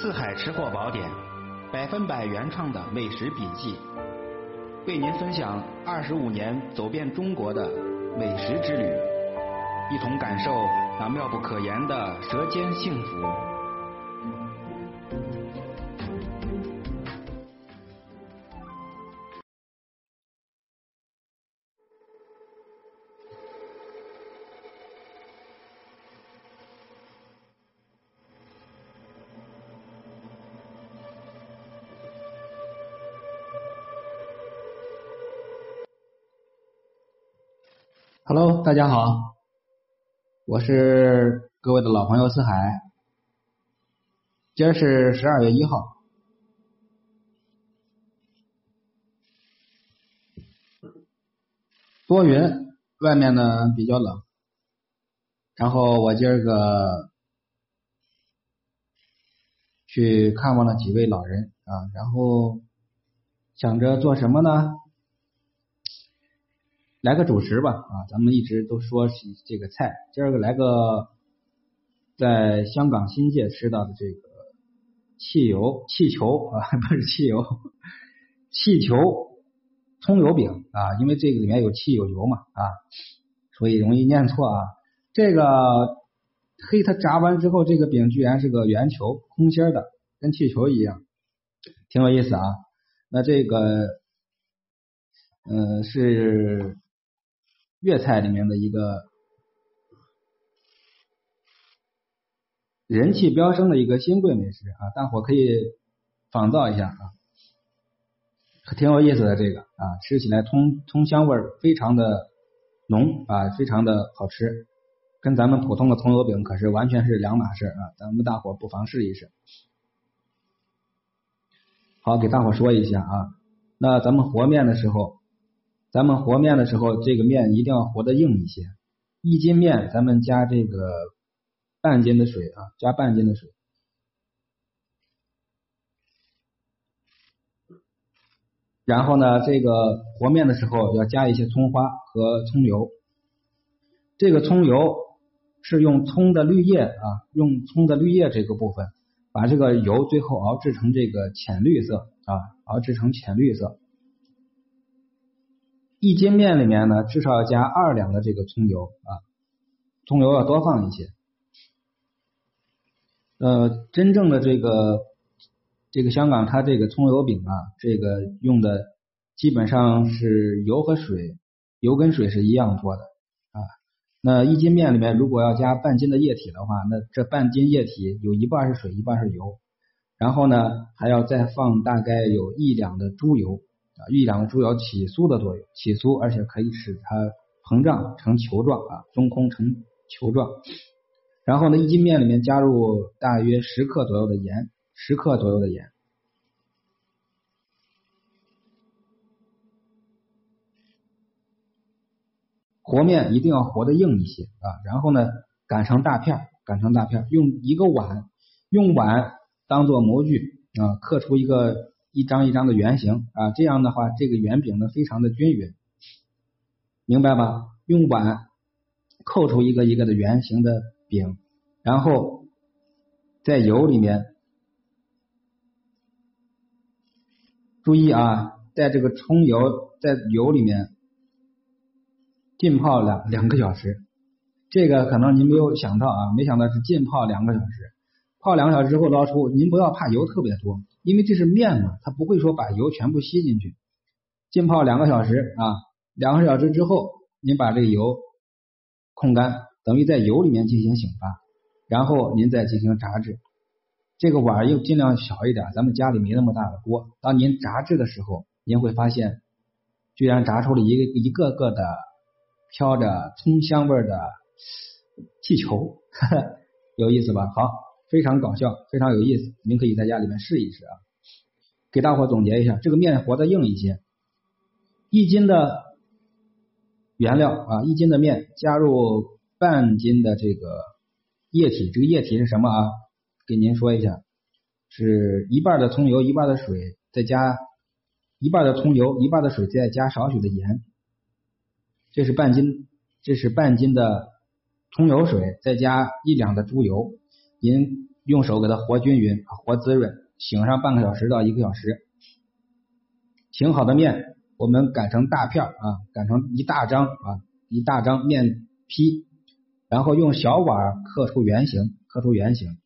四海吃货宝典，百分百原创的美食笔记，为您分享二十五年走遍中国的美食之旅，一同感受那妙不可言的舌尖幸福。Hello，大家好，我是各位的老朋友四海。今儿是十二月一号，多云，外面呢比较冷。然后我今儿个去看望了几位老人啊，然后想着做什么呢？来个主食吧啊！咱们一直都说是这个菜，今儿个来个在香港新界吃到的这个汽油气球啊，不是汽油，气球葱油饼啊，因为这个里面有气有油嘛啊，所以容易念错啊。这个嘿，它炸完之后，这个饼居然是个圆球，空心的，跟气球一样，挺有意思啊。那这个嗯是。粤菜里面的一个人气飙升的一个新贵美食啊，大伙可以仿造一下啊，挺有意思的这个啊，吃起来葱葱香味非常的浓啊，非常的好吃，跟咱们普通的葱油饼可是完全是两码事啊，咱们大伙不妨试一试。好，给大伙说一下啊，那咱们和面的时候。咱们和面的时候，这个面一定要和的硬一些。一斤面，咱们加这个半斤的水啊，加半斤的水。然后呢，这个和面的时候要加一些葱花和葱油。这个葱油是用葱的绿叶啊，用葱的绿叶这个部分，把这个油最后熬制成这个浅绿色啊，熬制成浅绿色。一斤面里面呢，至少要加二两的这个葱油啊，葱油要多放一些。呃，真正的这个这个香港，它这个葱油饼啊，这个用的基本上是油和水，油跟水是一样多的啊。那一斤面里面如果要加半斤的液体的话，那这半斤液体有一半是水，一半是油，然后呢还要再放大概有一两的猪油。啊，一两个猪油起酥的作用，起酥，而且可以使它膨胀成球状啊，中空成球状。然后呢，一斤面里面加入大约十克左右的盐，十克左右的盐。和面一定要和的硬一些啊，然后呢，擀成大片，擀成大片，用一个碗，用碗当做模具啊，刻出一个。一张一张的圆形啊，这样的话，这个圆饼呢非常的均匀，明白吧？用碗扣出一个一个的圆形的饼，然后在油里面，注意啊，在这个葱油在油里面浸泡两两个小时，这个可能您没有想到啊，没想到是浸泡两个小时，泡两个小时之后捞出，您不要怕油特别多。因为这是面嘛，它不会说把油全部吸进去。浸泡两个小时啊，两个小时之后，您把这个油控干，等于在油里面进行醒发，然后您再进行炸制。这个碗又尽量小一点，咱们家里没那么大的锅。当您炸制的时候，您会发现，居然炸出了一个一个个的飘着葱香味的气球，有意思吧？好。非常搞笑，非常有意思，您可以在家里面试一试啊。给大伙总结一下，这个面和的硬一些，一斤的原料啊，一斤的面加入半斤的这个液体，这个液体是什么啊？给您说一下，是一半的葱油，一半的水，再加一半的葱油，一半的水，再加少许的盐。这是半斤，这是半斤的葱油水，再加一两的猪油。您用手给它和均匀、和滋润，醒上半个小时到一个小时。醒好的面，我们擀成大片啊，擀成一大张啊，一大张面坯，然后用小碗刻出圆形，刻出圆形。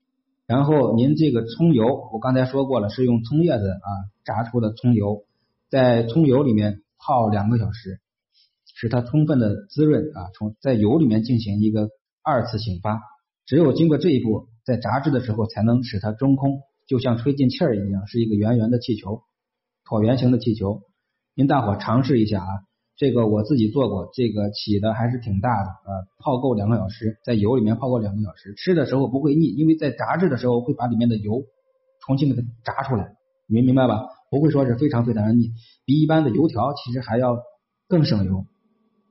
然后您这个葱油，我刚才说过了，是用葱叶子啊炸出的葱油，在葱油里面泡两个小时，使它充分的滋润啊，从在油里面进行一个二次醒发。只有经过这一步，在炸制的时候才能使它中空，就像吹进气儿一样，是一个圆圆的气球，椭圆形的气球。您大伙尝试一下啊，这个我自己做过，这个起的还是挺大的啊。泡够两个小时，在油里面泡够两个小时，吃的时候不会腻，因为在炸制的时候会把里面的油重新给它炸出来，明明白吧？不会说是非常非常的腻，比一般的油条其实还要更省油。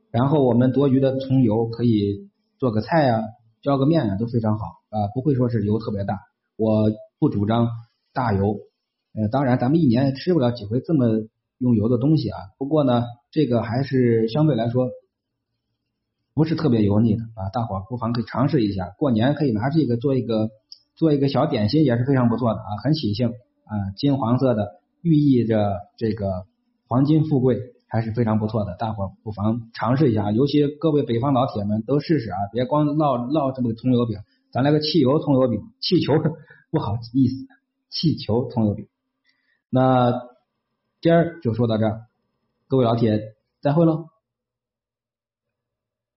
然后我们多余的葱油可以做个菜啊。浇个面啊都非常好啊，不会说是油特别大。我不主张大油，呃，当然咱们一年吃不了几回这么用油的东西啊。不过呢，这个还是相对来说不是特别油腻的啊，大伙不妨可以尝试一下。过年可以拿这个做一个做一个小点心，也是非常不错的啊，很喜庆啊，金黄色的，寓意着这个黄金富贵。还是非常不错的，大伙不妨尝试一下，尤其各位北方老铁们都试试啊，别光烙烙这么个葱油饼，咱来个汽油葱油饼，气球不好意思，气球葱油饼。那今儿就说到这儿，各位老铁再会喽。